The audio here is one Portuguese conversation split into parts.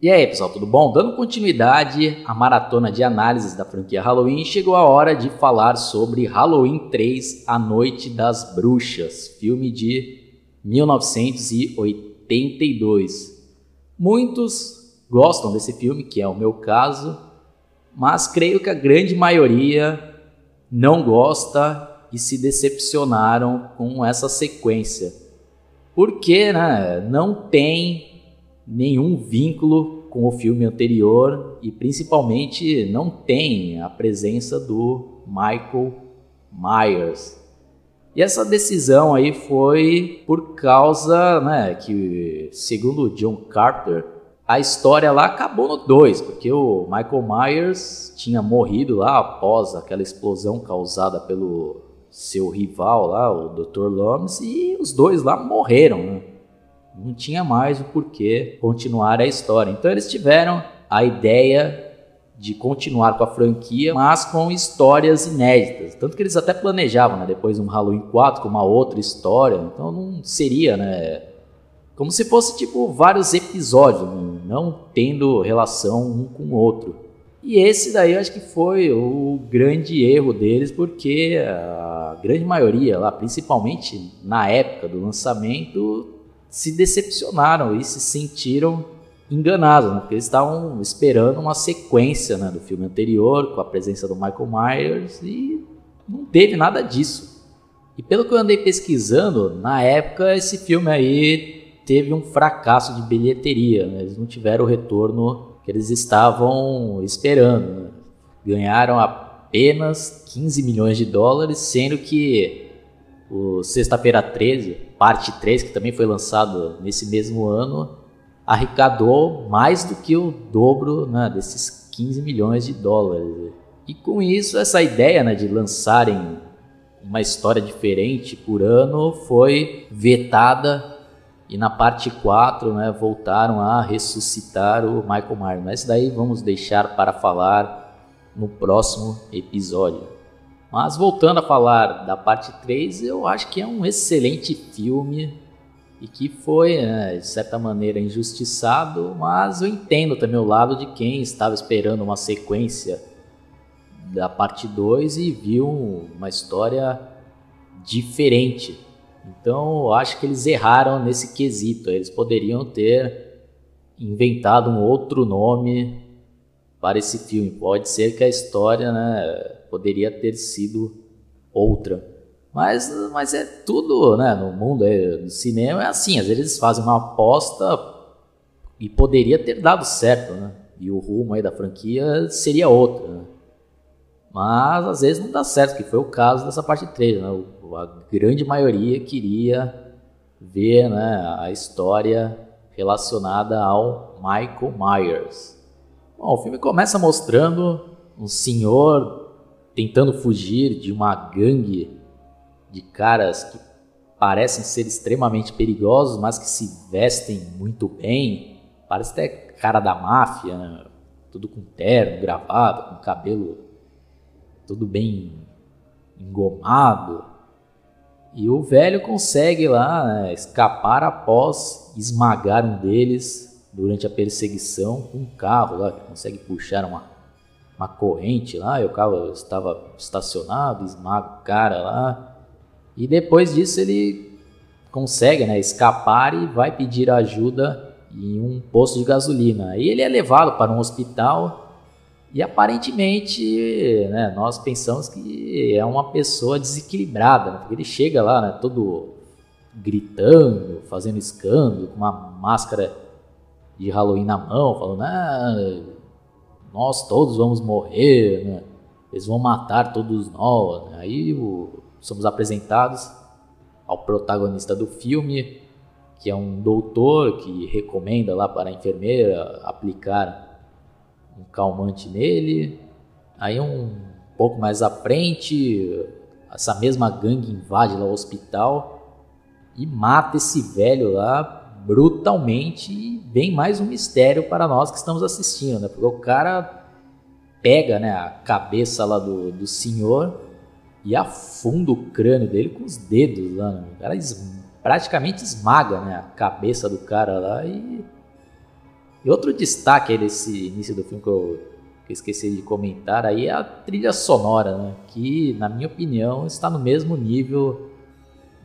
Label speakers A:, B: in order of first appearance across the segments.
A: E aí, pessoal, tudo bom? Dando continuidade à maratona de análises da franquia Halloween, chegou a hora de falar sobre Halloween 3: A Noite das Bruxas, filme de 1982. Muitos gostam desse filme, que é o meu caso, mas creio que a grande maioria não gosta e se decepcionaram com essa sequência. Porque né, não tem nenhum vínculo com o filme anterior e principalmente não tem a presença do Michael Myers. E essa decisão aí foi por causa, né, que segundo John Carter, a história lá acabou no 2, porque o Michael Myers tinha morrido lá após aquela explosão causada pelo seu rival lá, o Dr. Loomis, e os dois lá morreram, né? Não tinha mais o porquê continuar a história. Então eles tiveram a ideia de continuar com a franquia, mas com histórias inéditas. Tanto que eles até planejavam, né, depois um Halloween 4 com uma outra história. Então não seria, né, como se fosse tipo vários episódios, não tendo relação um com o outro. E esse daí eu acho que foi o grande erro deles, porque a grande maioria lá, principalmente na época do lançamento, se decepcionaram e se sentiram enganados, né? porque eles estavam esperando uma sequência né, do filme anterior, com a presença do Michael Myers, e não teve nada disso. E pelo que eu andei pesquisando, na época esse filme aí teve um fracasso de bilheteria, né? eles não tiveram o retorno que eles estavam esperando. Né? Ganharam apenas 15 milhões de dólares, sendo que o Sexta-feira 13, parte 3, que também foi lançado nesse mesmo ano, arrecadou mais do que o dobro né, desses 15 milhões de dólares. E com isso, essa ideia né, de lançarem uma história diferente por ano foi vetada e na parte 4 né, voltaram a ressuscitar o Michael Myers. Mas daí vamos deixar para falar no próximo episódio. Mas voltando a falar da parte 3, eu acho que é um excelente filme e que foi, né, de certa maneira, injustiçado, mas eu entendo também o lado de quem estava esperando uma sequência da parte 2 e viu uma história diferente. Então, eu acho que eles erraram nesse quesito. Eles poderiam ter inventado um outro nome para esse filme. Pode ser que a história, né, poderia ter sido outra. Mas, mas é tudo, né? No mundo é, do cinema é assim, às vezes eles fazem uma aposta e poderia ter dado certo, né? E o rumo aí da franquia seria outro, né? Mas às vezes não dá certo, que foi o caso dessa parte 3, né? A grande maioria queria ver né, a história relacionada ao Michael Myers. Bom, o filme começa mostrando um senhor tentando fugir de uma gangue de caras que parecem ser extremamente perigosos, mas que se vestem muito bem. Parece até cara da máfia, né? tudo com terno, gravata, com cabelo tudo bem engomado. E o velho consegue lá né, escapar após esmagar um deles durante a perseguição um carro lá, que consegue puxar uma uma corrente lá, e o carro estava estacionado, esmaga o cara lá. E depois disso ele consegue né, escapar e vai pedir ajuda em um posto de gasolina. E ele é levado para um hospital e aparentemente né, nós pensamos que é uma pessoa desequilibrada, né, porque ele chega lá né, todo gritando, fazendo escândalo, com uma máscara de Halloween na mão, falando, ah, nós todos vamos morrer, né? eles vão matar todos nós. Aí o, somos apresentados ao protagonista do filme, que é um doutor que recomenda lá para a enfermeira aplicar um calmante nele. Aí um pouco mais à frente, essa mesma gangue invade lá o hospital e mata esse velho lá brutalmente e vem mais um mistério para nós que estamos assistindo, né? Porque o cara pega né, a cabeça lá do, do senhor e afunda o crânio dele com os dedos lá. Né? O cara es, praticamente esmaga né, a cabeça do cara lá e E outro destaque aí desse início do filme que eu, que eu esqueci de comentar aí é a trilha sonora, né? Que, na minha opinião, está no mesmo nível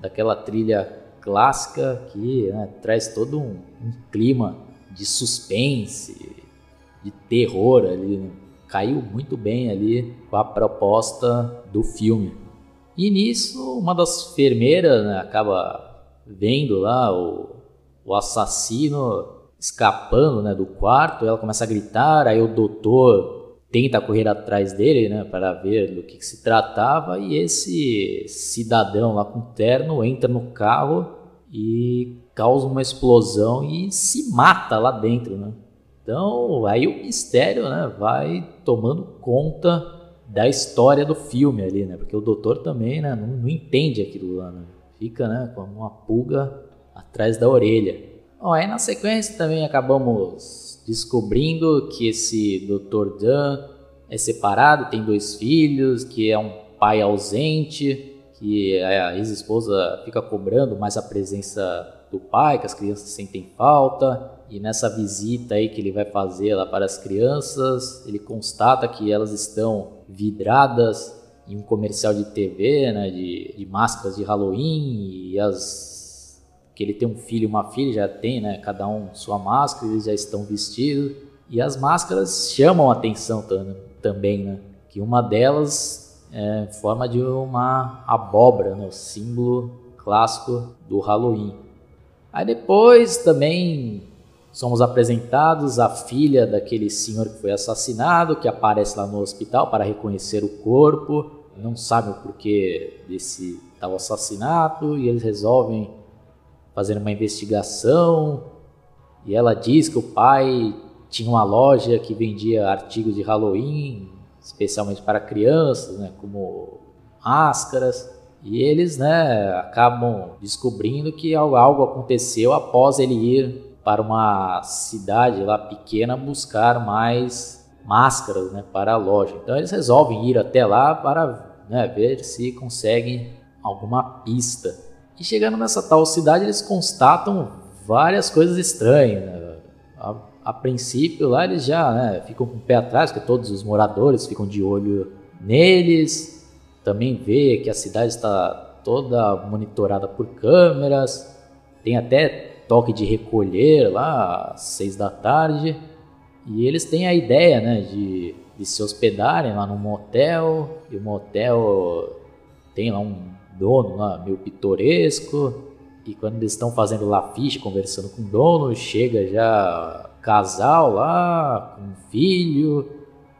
A: daquela trilha clássica que né, traz todo um, um, clima de suspense, de terror ali. Né? Caiu muito bem ali com a proposta do filme. E nisso, uma das enfermeiras né, acaba vendo lá o, o assassino escapando né, do quarto, ela começa a gritar, aí o doutor tenta correr atrás dele né, para ver do que, que, se tratava, e esse cidadão lá com terno entra no carro e causa uma explosão e se mata lá dentro. Né? Então aí o mistério né, vai tomando conta da história do filme ali, né? Porque o doutor também né, não, não entende aquilo lá, né? Fica né, com uma pulga atrás da orelha. Bom, aí na sequência também acabamos descobrindo que esse Dr. Dan é separado, tem dois filhos, que é um pai ausente, que a ex-esposa fica cobrando mais a presença do pai, que as crianças sentem falta. E nessa visita aí que ele vai fazer lá para as crianças, ele constata que elas estão vidradas em um comercial de TV, né, de, de máscaras de Halloween e as ele tem um filho e uma filha, já tem, né, cada um sua máscara, eles já estão vestidos. E as máscaras chamam a atenção também, né? Que uma delas é forma de uma abóbora, né, o símbolo clássico do Halloween. Aí depois também somos apresentados a filha daquele senhor que foi assassinado, que aparece lá no hospital para reconhecer o corpo, não sabe o porquê desse tal assassinato e eles resolvem fazendo uma investigação e ela diz que o pai tinha uma loja que vendia artigos de Halloween, especialmente para crianças, né, como máscaras. E eles né, acabam descobrindo que algo aconteceu após ele ir para uma cidade lá pequena buscar mais máscaras né, para a loja. Então eles resolvem ir até lá para né, ver se conseguem alguma pista. E chegando nessa tal cidade, eles constatam várias coisas estranhas. Né? A, a, princípio, lá eles já né, ficam com o pé atrás, porque todos os moradores ficam de olho neles. Também vê que a cidade está toda monitorada por câmeras. Tem até toque de recolher lá às seis da tarde. E eles têm a ideia né, de, de se hospedarem lá num motel. E o motel tem lá um dono lá, meio pitoresco. E quando eles estão fazendo lafiche, conversando com o dono, chega já casal lá, com um filho,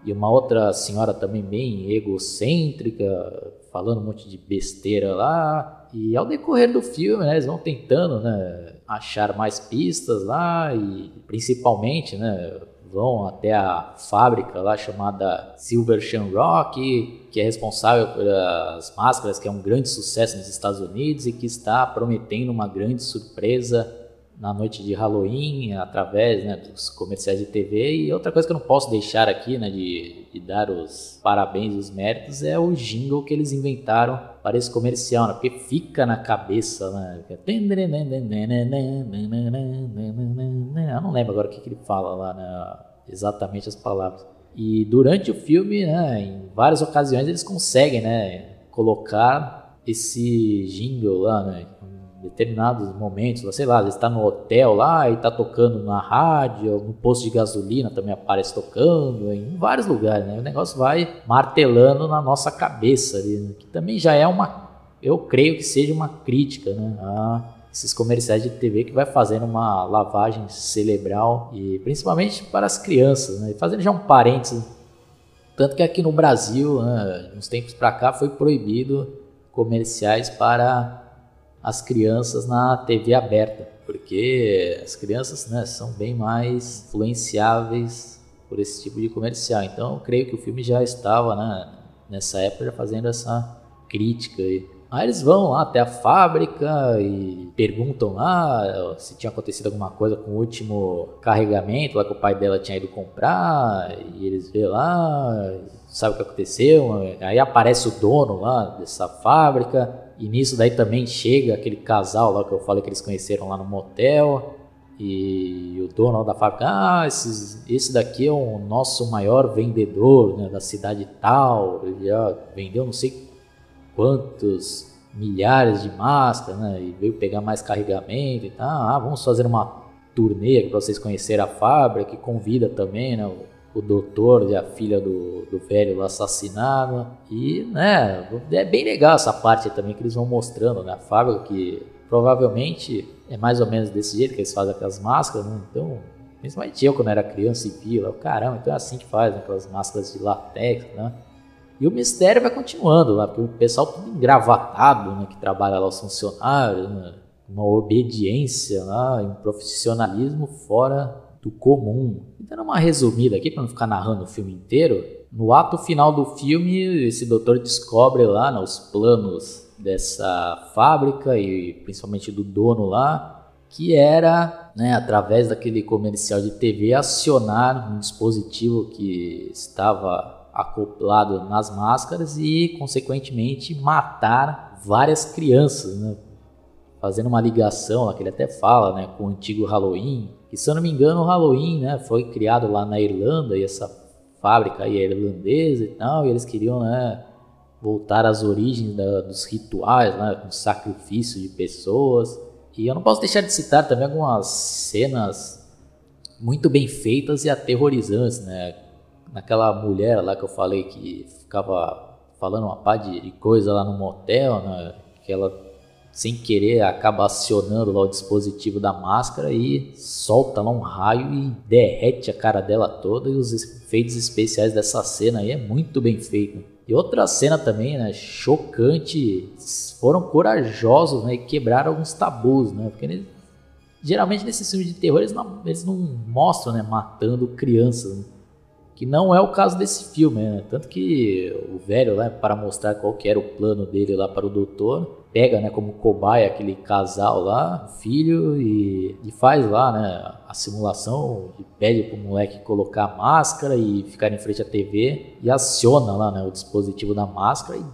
A: e uma outra senhora também bem egocêntrica, falando um monte de besteira lá. E ao decorrer do filme, né, eles vão tentando né, achar mais pistas lá, e principalmente né, vão até a fábrica lá chamada Silver Shamrock, que é responsável pelas máscaras, que é um grande sucesso nos Estados Unidos e que está prometendo uma grande surpresa na noite de Halloween, através né, dos comerciais de TV. E outra coisa que eu não posso deixar aqui, né, de, de dar os parabéns e os méritos, é o jingle que eles inventaram para esse comercial, né, porque fica na cabeça, né? Eu não lembro agora o que, que ele fala lá, né, exatamente as palavras. E durante o filme, né, em várias ocasiões, eles conseguem né, colocar esse jingle lá, né, determinados momentos, sei lá, ele está no hotel lá e está tocando na rádio, no posto de gasolina também aparece tocando, em vários lugares, né? O negócio vai martelando na nossa cabeça ali, né? que também já é uma, eu creio que seja uma crítica, né? A esses comerciais de TV que vai fazendo uma lavagem cerebral e principalmente para as crianças, né? E fazendo já um parênteses, tanto que aqui no Brasil, né, uns tempos para cá, foi proibido comerciais para as crianças na TV aberta, porque as crianças né, são bem mais influenciáveis por esse tipo de comercial. Então, eu creio que o filme já estava né, nessa época fazendo essa crítica aí. Aí eles vão lá até a fábrica e perguntam lá se tinha acontecido alguma coisa com o último carregamento lá que o pai dela tinha ido comprar. E eles vê lá, sabe o que aconteceu. Aí aparece o dono lá dessa fábrica. E nisso daí também chega aquele casal lá que eu falei que eles conheceram lá no motel. E o dono da fábrica, ah, esses, esse daqui é o nosso maior vendedor né, da cidade tal, ele já vendeu não sei quantos milhares de máscaras, né, e veio pegar mais carregamento e tal. Ah, vamos fazer uma turnê para vocês conhecerem a fábrica, que convida também, né, o doutor e a filha do, do velho lá assassinado. E, né, é bem legal essa parte também que eles vão mostrando, né, a fábrica que provavelmente é mais ou menos desse jeito que eles fazem aquelas máscaras, né? Então, principalmente eu quando era criança e vi caramba, então é assim que faz, né? aquelas máscaras de latex, né? E o mistério vai continuando lá, porque o pessoal tudo engravatado, né? Que trabalha lá os funcionários, né? Uma obediência lá, um profissionalismo fora do comum. Dando uma resumida aqui para não ficar narrando o filme inteiro. No ato final do filme, esse doutor descobre lá né, os planos dessa fábrica e principalmente do dono lá, que era, né, através daquele comercial de TV, acionar um dispositivo que estava acoplado nas máscaras e, consequentemente, matar várias crianças, né? fazendo uma ligação, que ele até fala, né, com o antigo Halloween, que se eu não me engano o Halloween, né, foi criado lá na Irlanda e essa fábrica aí é irlandesa e tal, e eles queriam, né, voltar às origens da, dos rituais, né, com sacrifício de pessoas. E eu não posso deixar de citar também algumas cenas muito bem feitas e aterrorizantes, né? Naquela mulher lá que eu falei que ficava falando uma pá de coisa lá no motel, né? Que ela, sem querer, acaba acionando lá o dispositivo da máscara e solta lá um raio e derrete a cara dela toda. E os efeitos especiais dessa cena aí é muito bem feito. E outra cena também, né, chocante, foram corajosos, né, e quebraram alguns tabus, né, porque eles, geralmente nesses filmes de terror eles não, eles não mostram, né, matando crianças, né, que não é o caso desse filme, né, tanto que o velho, né, para mostrar qual que era o plano dele lá para o doutor, pega, né, como cobaia aquele casal lá, filho, e, e faz lá, né, a simulação, e pede pro moleque colocar a máscara e ficar em frente à TV, e aciona lá, né, o dispositivo da máscara e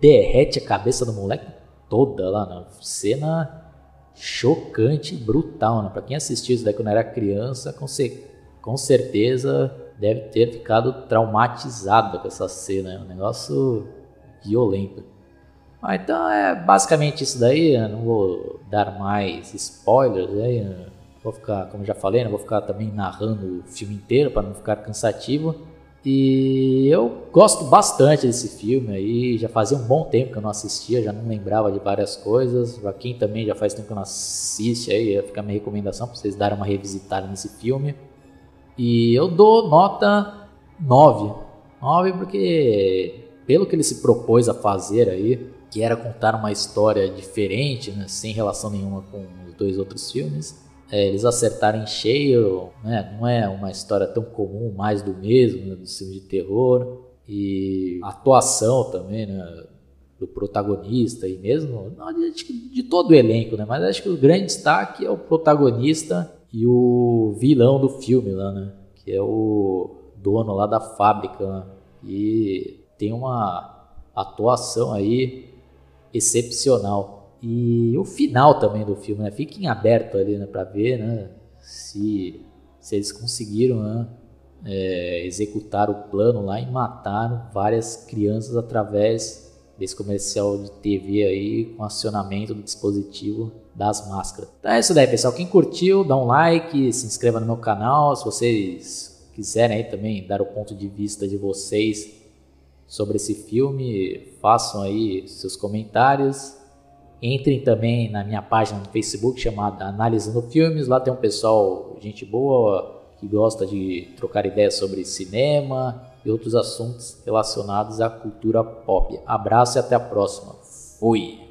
A: derrete a cabeça do moleque toda lá, né, cena chocante, brutal, né, pra quem assistiu isso daí quando era criança, com, ce com certeza deve ter ficado traumatizado com essa cena, é um negócio violento. Ah, então é basicamente isso daí. Eu não vou dar mais spoilers. Aí, vou ficar, como já falei, não vou ficar também narrando o filme inteiro para não ficar cansativo. E eu gosto bastante desse filme aí. Já fazia um bom tempo que eu não assistia, já não lembrava de várias coisas. Para quem também já faz tempo que eu não assiste, aí fica a minha recomendação para vocês darem uma revisitada nesse filme. E eu dou nota 9. 9 porque pelo que ele se propôs a fazer aí, que era contar uma história diferente, né, sem relação nenhuma com os dois outros filmes. É, eles acertaram em cheio, né, não é uma história tão comum, mais do mesmo, né, do filme de terror. E a atuação também, né, do protagonista e mesmo não, de, de, todo o elenco, né? Mas acho que o grande destaque é o protagonista e o vilão do filme lá, né? Que é o dono lá da fábrica, né? E tem uma atuação aí excepcional. E o final também do filme, né? Fiquem aberto ali, né, para ver, né, se, se eles conseguiram, né, é, executar o plano lá e matar várias crianças através desse comercial de TV aí com acionamento do dispositivo das máscaras. Então é isso daí, pessoal. Quem curtiu, dá um like, se inscreva no meu canal. Se vocês quiserem aí também dar o ponto de vista de vocês sobre esse filme, façam aí seus comentários. Entrem também na minha página no Facebook chamada Analisando Filmes. Lá tem um pessoal, gente boa, que gosta de trocar ideias sobre cinema e outros assuntos relacionados à cultura pop. Abraço e até a próxima. Fui!